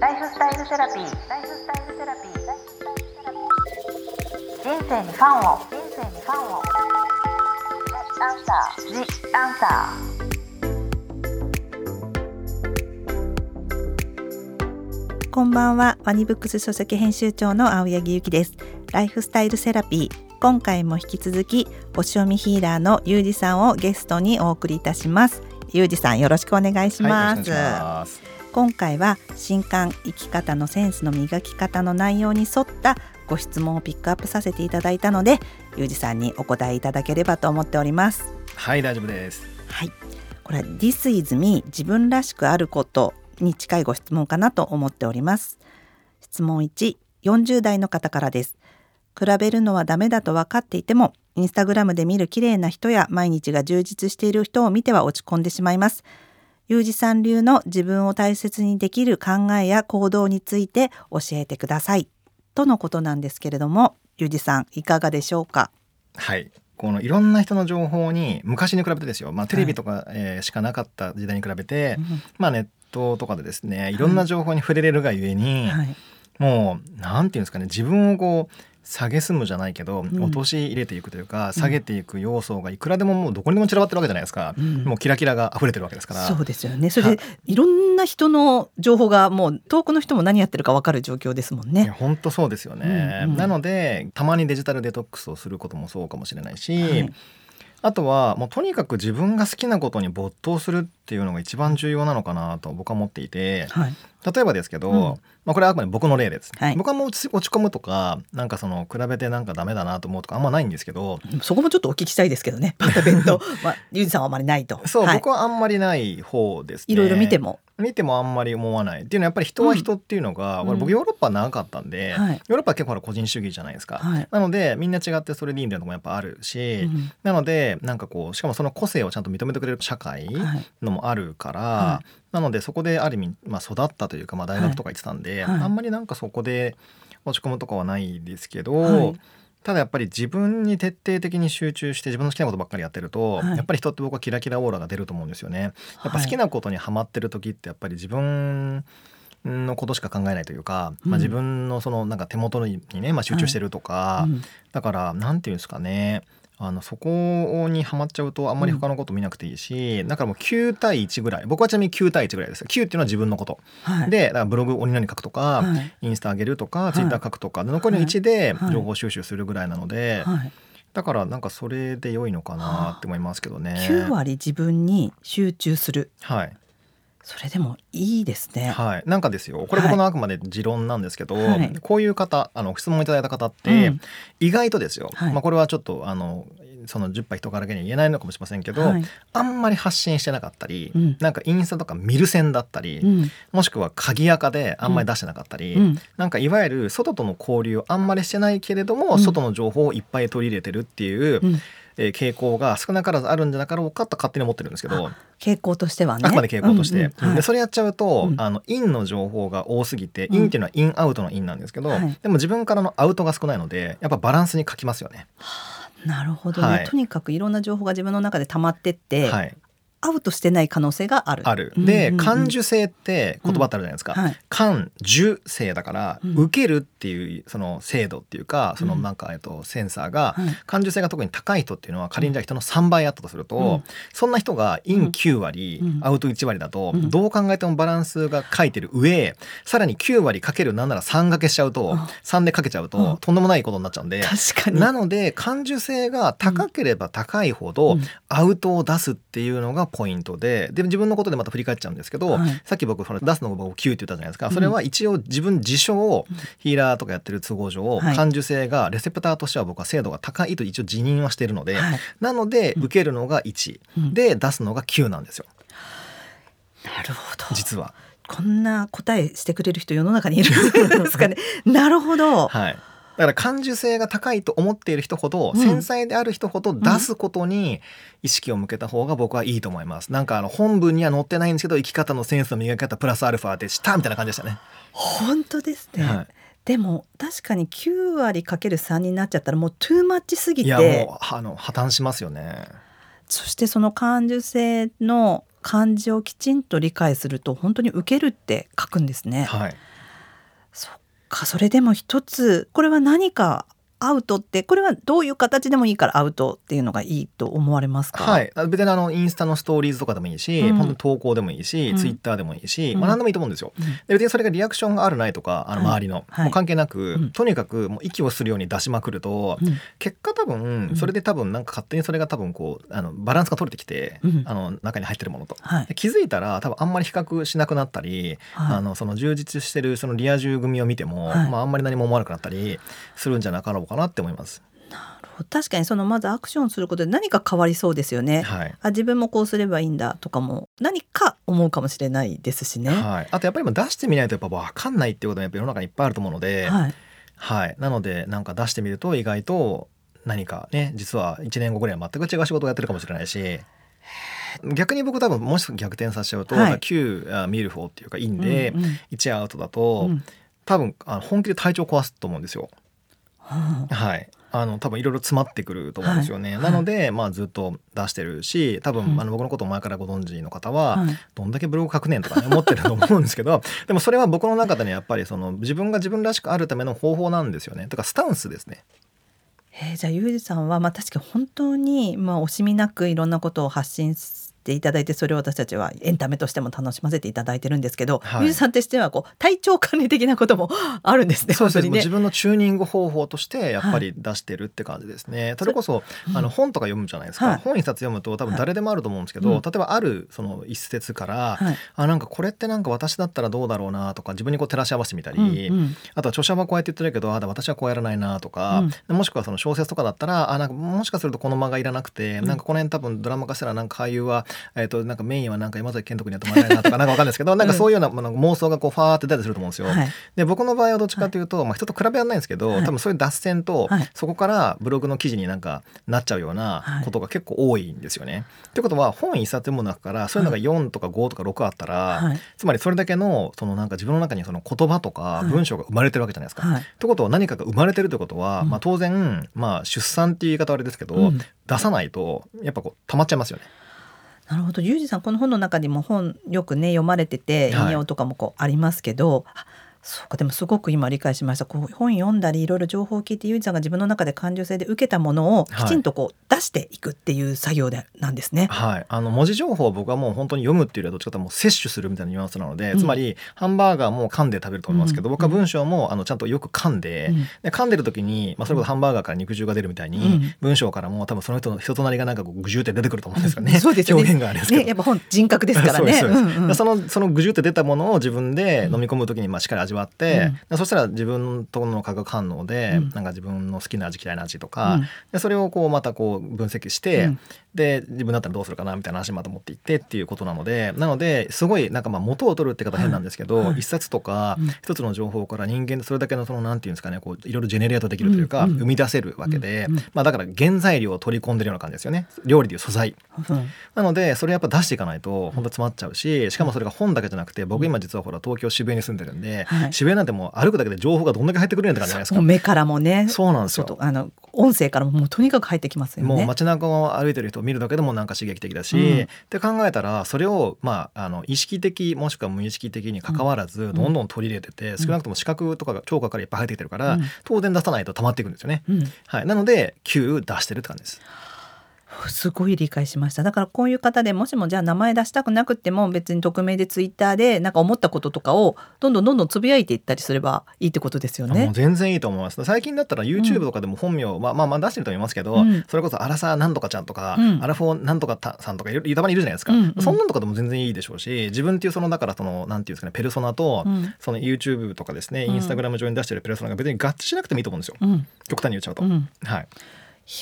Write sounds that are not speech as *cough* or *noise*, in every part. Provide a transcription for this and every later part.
ライフスタイルセラピー。ライフスタイルセラピー。人生にファンを。人生にファンを。アンサー。ジアンサー。こんばんは、ワニブックス書籍編集長の青柳ゆきです。ライフスタイルセラピー。今回も引き続き星読みヒーラーのゆうじさんをゲストにお送りいたします。ゆうじさんよろしくお願いします。はい今回は新刊生き方のセンスの磨き方の内容に沿ったご質問をピックアップさせていただいたのでゆうじさんにお答えいただければと思っております。はい大丈夫です。はい。これは This is me 自分らしくあることに近いご質問かなと思っております。質問1 40代の方からです。比べるのはダメだと分かっていてもインスタグラムで見る綺麗な人や毎日が充実している人を見ては落ち込んでしまいますゆうじさん流の自分を大切にできる考えや行動について教えてくださいとのことなんですけれどもゆうじさんいかがでしょうか？はい。このいろんな人の情報に昔に比べてですよ、まあ、テレビとか、はい、えー、しかなかった時代に比べて、うん、まあ、ネットとかでですねいろんな情報に触れれるがゆえに、はい、もうなんていうんですかね自分をこう下げすむじゃないけど、うん、落とし入れていくというか、下げていく要素がいくらでももうどこにでも散らばってるわけじゃないですか、うん、もうキラキラが溢れてるわけですから。そうですよね。それでい。ろんな人の情報がもう遠くの人も何やってるか分かる状況ですもんね。本当そうですよね、うんうん、なのでたまにデジタルデトックスをすることもそうかもしれないし、はいあとはもうとにかく自分が好きなことに没頭するっていうのが一番重要なのかなと僕は思っていて、はい、例えばですけど、うん、まあ、これはあくまで僕の例です、はい、僕はもう落ち込むとかなんかその比べてなんかダメだなと思うとかあんまないんですけどそこもちょっとお聞きしたいですけどね。また弁当、*laughs* まあ、ゆうじさんはあんまりないと。そう、はい、僕はあんまりない方です、ね、いろいろ見ても見てもあんまり思わない。っていうのはやっぱり人は人っていうのが、うん、僕ヨーロッパ長かったんで、うん、ヨーロッパは結構個人主義じゃないですか、はい、なのでみんな違ってそれでいいみたいなとこもやっぱあるし、うん、なのでなんかこうしかもその個性をちゃんと認めてくれる社会のもあるから、はい、なのでそこである意味、まあ、育ったというか、まあ、大学とか行ってたんで、あんまりなんかそこで落ち込むとかはないですけど、ただやっぱり自分に徹底的に集中して自分の好きなことばっかりやってると、はい、やっぱり人って僕はキラキラオーラが出ると思うんですよね。やっぱ好きなことにはまってる時ってやっぱり自分のことしか考えないというか、うん、まあ、自分のそのなんか手元にね、まあ、集中してるとか、はいうん、だからなんていうんですかねあのそこにはまっちゃうとあんまり他のこと見なくていいし、うん、だからもう9対1ぐらい僕はちなみに9対1ぐらいです9っていうのは自分のこと、はい、でだからブログ鬼何書くとか、はい、インスタ上げるとか、はい、ツイッター書くとか残りの1で情報収集するぐらいなので、だからなんかそれで良いのかなって思いますけどね。9割自分に集中する、はいそれでもいいですね。はい、なんかですよ。これ僕のあくまで持論なんですけど、はい、こういう方、あの質問いただいた方って、うん、意外とですよ。はい、まあこれはちょっとあのその10杯人からだけに言えないのかもしれませんけど、はい、あんまり発信してなかったり、うん、なんかインスタとか見る線だったり、うん、もしくは鍵垢であんまり出してなかったり、うん、なんかいわゆる外との交流をあんまりしてないけれども、外の情報をいっぱい取り入れてるっていう、えー、傾向が少なからずあるんじゃなかろうかと勝手に思ってるんですけど傾向としてはね。あくまで傾向として、うんうんはい、でそれやっちゃうと、うん、あのインの情報が多すぎて、インっていうのはインアウトのインなんですけど、はい、でも自分からのアウトが少ないのでやっぱバランスに書きますよね。なるほどね、はい、とにかくいろんな情報が自分の中で溜まってって、はい、アウトしてない可能性がある。ある。で、感受性って言葉ってあるじゃないですか。うんはい、感受性だから、うん、受けるっていうその精度っていうか、そのなんかえっとセンサーが、感受性が特に高い人っていうのは仮にじゃあ人の3倍あったとすると、うん、そんな人がイン9割、アウト1割だと、どう考えてもバランスが書いてる上、さらに9割かけるなんなら3掛けしちゃうと、3でかけちゃうと、とんでもないことになっちゃうんで、なので感受性が高ければ高いほど、アウトを出すっていうのがポイントでで自分のことでまた振り返っちゃうんですけど、はい、さっき僕出すのが僕9って言ったじゃないですか、それは一応自分自称をヒーラーとかやってる都合上、感受性がレセプターとしては僕は精度が高いと一応辞任はしているので、はい、なので受けるのが1、で出すのが9なんですよ。なるほど。実は。こんな答えしてくれる人世の中にいるんですかね。*laughs* なるほど。はい。だから感受性が高いと思っている人ほど、うん、繊細である人ほど出すことに意識を向けた方が僕はいいと思います。なんかあの本文には載ってないんですけど生き方のセンスの磨き方プラスアルファでしたみたいな感じでしたね。本当ですね。はいでも確かに9割かける3になっちゃったらもうトゥーマッチすぎていやもうあの破綻しますよねそしてその感受性の漢字をきちんと理解すると本当に受けるって書くんですね。はい、かそれでも一つこれは何かアウトってこれはどういう形でもいいからアウトっていうのがいいと思われますか？はい。別にあのインスタのストーリーズとかでもいいし、うん、本当に投稿でもいいし、うん、ツイッターでもいいし、うん、まあ何でもいいと思うんですよ、うん、で別にそれがリアクションがあるないとかあの周りの、はい、もう関係なく、とにかくもう息をするように出しまくると、結果多分それで多分なんか勝手にそれが多分こうあのバランスが取れてきて、あの中に入ってるものと、はい、気づいたら多分あんまり比較しなくなったり、はい、あのその充実してるそのリア充組を見ても、まああんまり何も思わなくなったりするんじゃなかろうかなって思います。確かにそのまずアクションすることで何か変わりそうですよね、はい、あ自分もこうすればいいんだとかも何か思うかもしれないですしね、はい、あとやっぱり出してみないとやっぱ分かんないっていうことがやっぱ世の中にいっぱいあると思うので、はい、はい、なのでなんか出してみると意外と何かね実は1年後ぐらいは全く違う仕事をやってるかもしれないし逆に僕多分もし逆転させちゃうと、はい、9見る方っていうかいいんで、うんうん、1アウトだと、うん、多分あの本気で体調壊すと思うんですよ。はい、あの多分いろいろ詰まってくると思うんですよね、はい、なので、まあ、ずっと出してるし多分、あの僕のことを前からご存知の方は、はい、どんだけブログ書くねんとか、ね、思ってると思うんですけど *laughs* でもそれは僕の中でねやっぱりその自分が自分らしくあるための方法なんですよね。とかスタンスですね。えー、じゃあゆうじさんは、まあ、確か本当に、まあ、惜しみなくいろんなことを発信ていただいてそれを私たちはエンタメとしても楽しませていただいてるんですけど、はい、ゆうさんとしてはこう体調管理的なこともあるんですね。そうですね。自分のチューニング方法としてやっぱり出してるって感じですね。はい、それこそ、うん、あの本とか読むじゃないですか。はい、本一冊読むと多分誰でもあると思うんですけど、例えばあるその一節から、あなんかこれってなんか私だったらどうだろうなとか自分にこう照らし合わせてみたり、うん。うん、あとは著者はこうやって言ってるけどあ私はこうやらないなとか、うん、もしくはその小説とかだったらあなんかもしかするとこの間がいらなくて、なんかこの辺多分ドラマ化したらなんか俳優はえっ、ー、となんかメインはなんか山崎賢人君には止まらないなとかなんかわかんないですけど、*laughs* なんかそういうようなもの妄想がこうファーって出たりすると思うんですよ。はい、で僕の場合はどっちかというと、まあ、人と比べはないんですけど、多分そういう脱線と、そこからブログの記事になんかなっちゃうようなことが結構多いんですよね。ということは本一冊読む中からそういうのが4とか5とか6あったら、つまりそれだけのそのなんか自分の中にその言葉とか文章が生まれてるわけじゃないですか。ということは何かが生まれてるということは、まあ、当然、まあ、出産っていう言い方はあれですけど、出さないとやっぱこう溜まっちゃいますよね。なるほど、ゆうじさんこの本の中にも本よくね読まれてて引用とかもこうありますけど、はいそうかでもすごく今理解しました。こう本読んだりいろいろ情報を聞いてゆうじさんが自分の中で感受性で受けたものをきちんとこう出していくっていう作業でなんですね。はい、あの文字情報を僕はもう本当に読むっていうよりはどっちかというともう摂取するみたいなニュアンスなので、うん、つまりハンバーガーも噛んで食べると思いますけど、うん、僕は文章もあのちゃんとよく噛んでうん、で噛んでる時に、まあ、それこそハンバーガーから肉汁が出るみたいに、文章からも多分その人の人となりがなんかこうぐじゅって出てくると思うんですよね。そうですよね。表現があれですけど、ね、やっぱ本人格ですからね。*laughs* そのそのぐじゅって出たものを自分で飲み込む時にまあしっかり味わって、そしたら自分との化学反応で、うん、なんか自分の好きな味嫌いな味とか、うん、でそれをこうまたこう分析して、うん、で自分だったらどうするかなみたいな話また持っていってっていうことなのでなのですごいなんかまあ元を取るって方変なんですけど、はい、一冊とか一つの情報から人間それだけのそのなんていうんですかねこういろいろジェネレートできるというか、生み出せるわけで、まあ、だから原材料を取り込んでるような感じですよね。料理でいう素材。なのでそれやっぱ出していかないと本当詰まっちゃうししかもそれが本だけじゃなくて僕今実はほら東京渋谷に住んでるんで、はい、渋谷なんてもう歩くだけで情報がどんだけ入ってくるんって感じじゃないですか。目からもねそうなんですよあの音声からももうとにかく入ってきますよね。もう街中を歩いてる人を見るだけでもなんか刺激的だし、うん、って考えたらそれをまああの意識的もしくは無意識的に関わらずどんどん取り入れてて、うん、少なくとも視覚とかが聴覚からいっぱい入ってきてるから、うん、当然出さないと溜まっていくんですよね。はい、なので Q 出してるって感じです。*laughs* すごい理解しました。だからこういう方でもしもじゃあ名前出したくなくても別に匿名でツイッターでなんか思ったこととかをどんどんどんどんつぶやいていったりすればいいってことですよね。全然いいと思います。最近だったら YouTube とかでも本名、うん、まあまあまあ出してると思いますけど、うん、それこそアラサーなんとかちゃんとか、うん、アラフォーなんとかさんとかいたまにいるじゃないですか、うんうん、そんなんとかでも全然いいでしょうし自分っていうそのだからそのなんていうんですかねペルソナと、その YouTube とかですねインスタグラム上に出してるペルソナが別に合致しなくてもいいと思うんですよ、極端に言っちゃうと。はいい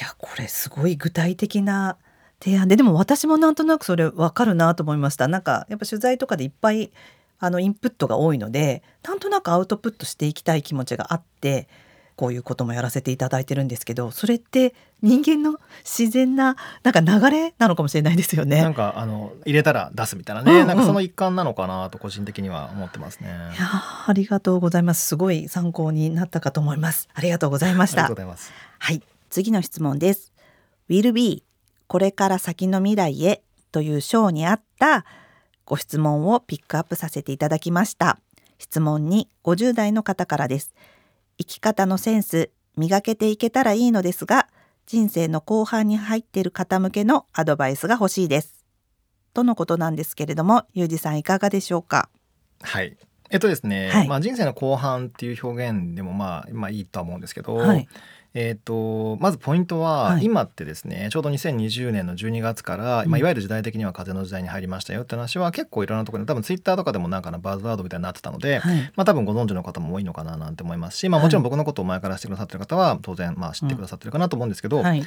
やこれすごい具体的な提案ででも私もなんとなくそれ分かるなと思いましたなんかやっぱ取材とかでいっぱいあのインプットが多いのでなんとなくアウトプットしていきたい気持ちがあってこういうこともやらせていただいてるんですけどそれって人間の自然ななんか流れなのかもしれないですよね。なんかあの入れたら出すみたいなね、うんうん、なんかその一環なのかなと個人的には思ってますね。いやありがとうございます。すごい参考になったかと思います。ありがとうございました。はい、次の質問です。Will be これから先の未来へという章にあったご質問をピックアップさせていただきました。質問に50代の方からです。生き方のセンス磨けていけたらいいのですが人生の後半に入っている方向けのアドバイスが欲しいです。とのことなんですけれどもゆうじさんいかがでしょうか？はい。えっとですね、はい、まあ人生の後半っていう表現でもまあまあいいとは思うんですけど、はい、えーと、まずポイントは、はい、今ってですねちょうど2020年の12月から、うん、まあ、いわゆる時代的には風の時代に入りましたよって話は結構いろんなところで多分ツイッターとかでもなんかのバズワードみたいになってたので、はい、まあ、多分ご存知の方も多いのかななんて思いますし、まあ、もちろん僕のことを前からしてくださってる方は当然まあ知ってくださってるかなと思うんですけど、はい、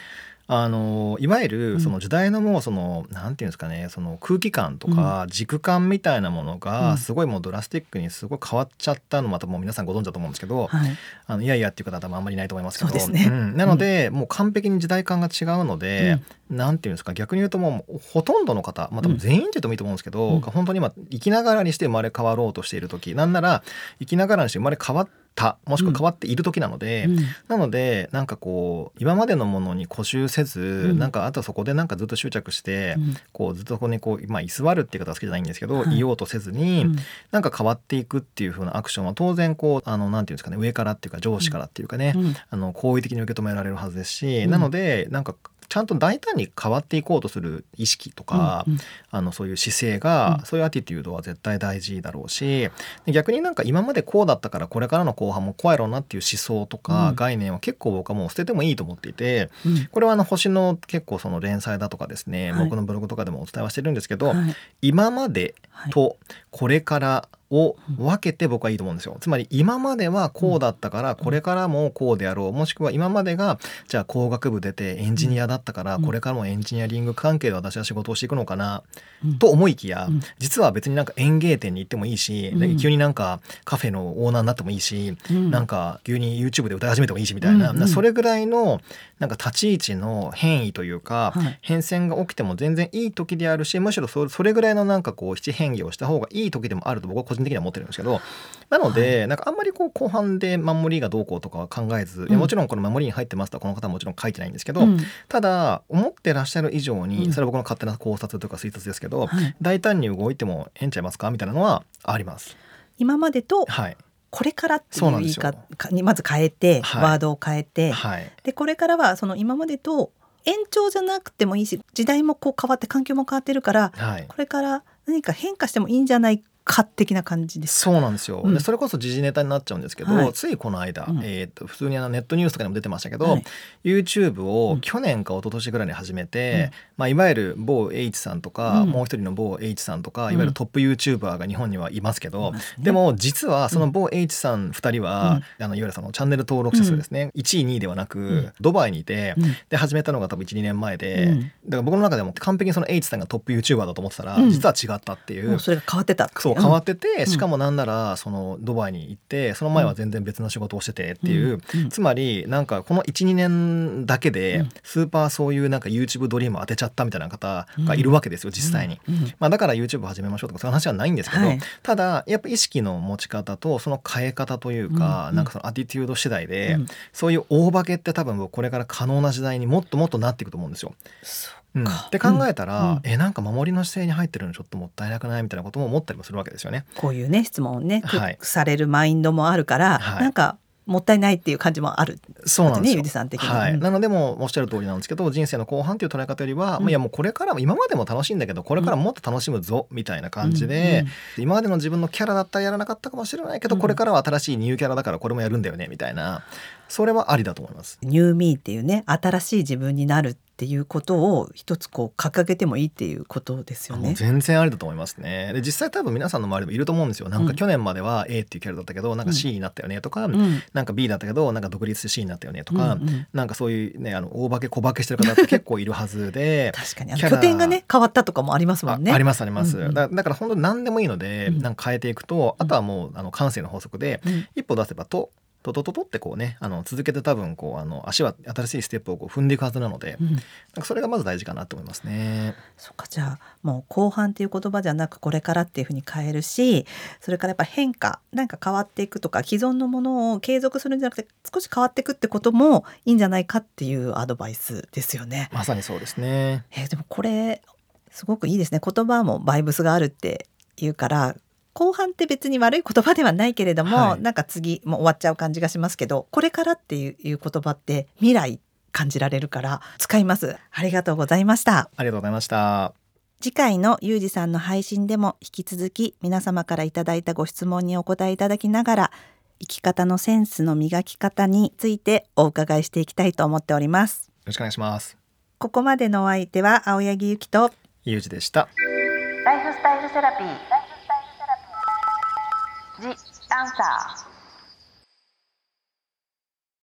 あのいわゆるその時代のもうその、うん、なんていうんですかねその空気感とか軸感みたいなものがすごいもうドラスティックにすごい変わっちゃったのまたもう皆さんご存知だと思うんですけど、はい、あのいやいやっていう方は多分あんまりいないと思いますけど、ね。うん、なので、もう完璧に時代感が違うので、うん、なんていうんですか逆に言うともうほとんどの方、まあ、多分全員って言ってもいいと思うんですけど、うん、本当に今生きながらにして生まれ変わろうとしている時なんなら生きながらにして生まれ変わったもしくは変わっている時なので、うん、なのでなんかこう今までのものに固執せず、うん、なんかあとそこでなんかずっと執着して、うん、こうずっとここにこう、まあ、居座るっていう方は好きじゃないんですけど、はい、いようとせずに、うん、なんか変わっていくっていう風なアクションは当然こうあのなんていうんですかね上からっていうか上司からっていうかね、あの好意的に受け止められるはずですし、なのでなんかちゃんと大胆に変わっていこうとする意識とか、うんうん、あのそういう姿勢が、うん、そういうアティテュードは絶対大事だろうし逆になんか今までこうだったからこれからの後半もこうやろうなっていう思想とか概念は結構僕はもう捨ててもいいと思っていて、うん、これはあの星の結構その連載だとかですね、はい、僕のブログとかでもお伝えはしてるんですけど、はい、今までとこれからを分けて僕はいいと思うんですよ。つまり今まではこうだったからこれからもこうであろう。もしくは今までがじゃあ工学部出てエンジニアだったからこれからもエンジニアリング関係で私は仕事をしていくのかなと思いきや実は別になんか園芸店に行ってもいいし急になんかカフェのオーナーになってもいいしなんか急に YouTube で歌い始めてもいいしみたいな。それぐらいのなんか立ち位置の変異というか変遷が起きても全然いい時であるしむしろそれぐらいのなんかこう七変化をした方がいい時でもあると僕は個人的には思ってるんですけどなので、はい、なんかあんまりこう後半で守りがどうこうとかは考えず、うん、もちろんこの守りに入ってますとこの方はもちろん書いてないんですけど、うん、ただ思ってらっしゃる以上に、それは僕の勝手な考察とか推察ですけど、はい、大胆に動いてもええんちゃいますか？みたいなのはあります。今までと、はいこれからっていう言い方にまず変えて、はい、ワードを変えて、はい、でこれからはその今までと延長じゃなくてもいいし時代もこう変わって環境も変わってるから、はい、これから何か変化してもいいんじゃないか的な感じですそうなんですよ、うん、でそれこそ時事ネタになっちゃうんですけど、はい、ついこの間、うん、えーと、普通にあのネットニュースとかにも出てましたけど、はい、YouTube を去年か一昨年ぐらいに始めて、うん、まあ、いわゆる某 H さんとか、もう一人の某 H さんとかいわゆるトップ YouTuber が日本にはいますけど、でも実はその某 H さん2人は、あのいわゆるそのチャンネル登録者数ですね、うん、1位2位ではなく、ドバイにいて、で始めたのが多分12年前で、だから僕の中でも完璧にその H さんがトップ YouTuber だと思ってたら、実は違ったっていう。それが変わってたそう変わってて、しかもなんならそのドバイに行ってその前は全然別の仕事をしててっていう、つまりなんかこの12年だけでスーパーそういうなんか YouTube ドリーム当てちゃったみたいな方がいるわけですよ実際に、まあ、だから YouTube 始めましょうとかそういう話はないんですけど、はい、ただやっぱ意識の持ち方とその変え方というか、なんかそのアティテュード次第で、そういう大化けって多分これから可能な時代にもっともっとなっていくと思うんですよ。うん、って考えたら、うん、えなんか守りの姿勢に入ってるのちょっともったいなくないみたいなことも思ったりもするわけですよね。こういうね質問をね、はい、されるマインドもあるから、はい、なんかもったいないっていう感じもある、そうなんですよ。さん的に、は。い、なのでもおっしゃる通りなんですけど人生の後半という捉え方よりは、うん、いやもうこれからも今までも楽しいんだけどこれからもっと楽しむぞ、みたいな感じで、うん、今までの自分のキャラだったらやらなかったかもしれないけど、これからは新しいニューキャラだからこれもやるんだよねみたいな。それはありだと思います。ニューミーっていうね新しい自分になるっていうことを一つこう掲げてもいいっていうことですよね。全然ありだと思いますね。で実際多分皆さんの周りでもいると思うんですよ。なんか去年までは A っていうキャラだったけど、なんか C になったよねとか、うん、なんか B だったけどなんか独立して C になったよねとか、うんうん、なんかそういうねあの大化け小化けしてる方って結構いるはずで *laughs* 確かに拠点がね変わったとかもありますもんね。ありますあります。うんうん、だだから本当に何でもいいので、なんか変えていくと、あとはもうあの感性の法則で、一歩出せばとトトトトってこうねあの続けて多分こうあの足は新しいステップをこう踏んでいくはずなので、うん、なんかそれがまず大事かなと思いますね。そっかじゃあもう後半っていう言葉じゃなくこれからっていうふうに変えるしそれからやっぱ変化なんか変わっていくとか既存のものを継続するんじゃなくて少し変わっていくってこともいいんじゃないかっていうアドバイスですよね。まさにそうですね。えー、でもこれすごくいいですね言葉もバイブスがあるっていうから後半って別に悪い言葉ではないけれども、はい、なんか次もう終わっちゃう感じがしますけどこれからっていう言葉って未来感じられるから使います。ありがとうございました。ありがとうございました。次回のゆうじさんの配信でも引き続き皆様からいただいたご質問にお答えいただきながら生き方のセンスの磨き方についてお伺いしていきたいと思っております。よろしくお願いします。ここまでのお相手は青柳ゆきとゆうじでした。ライフスタイルセラピー字答案。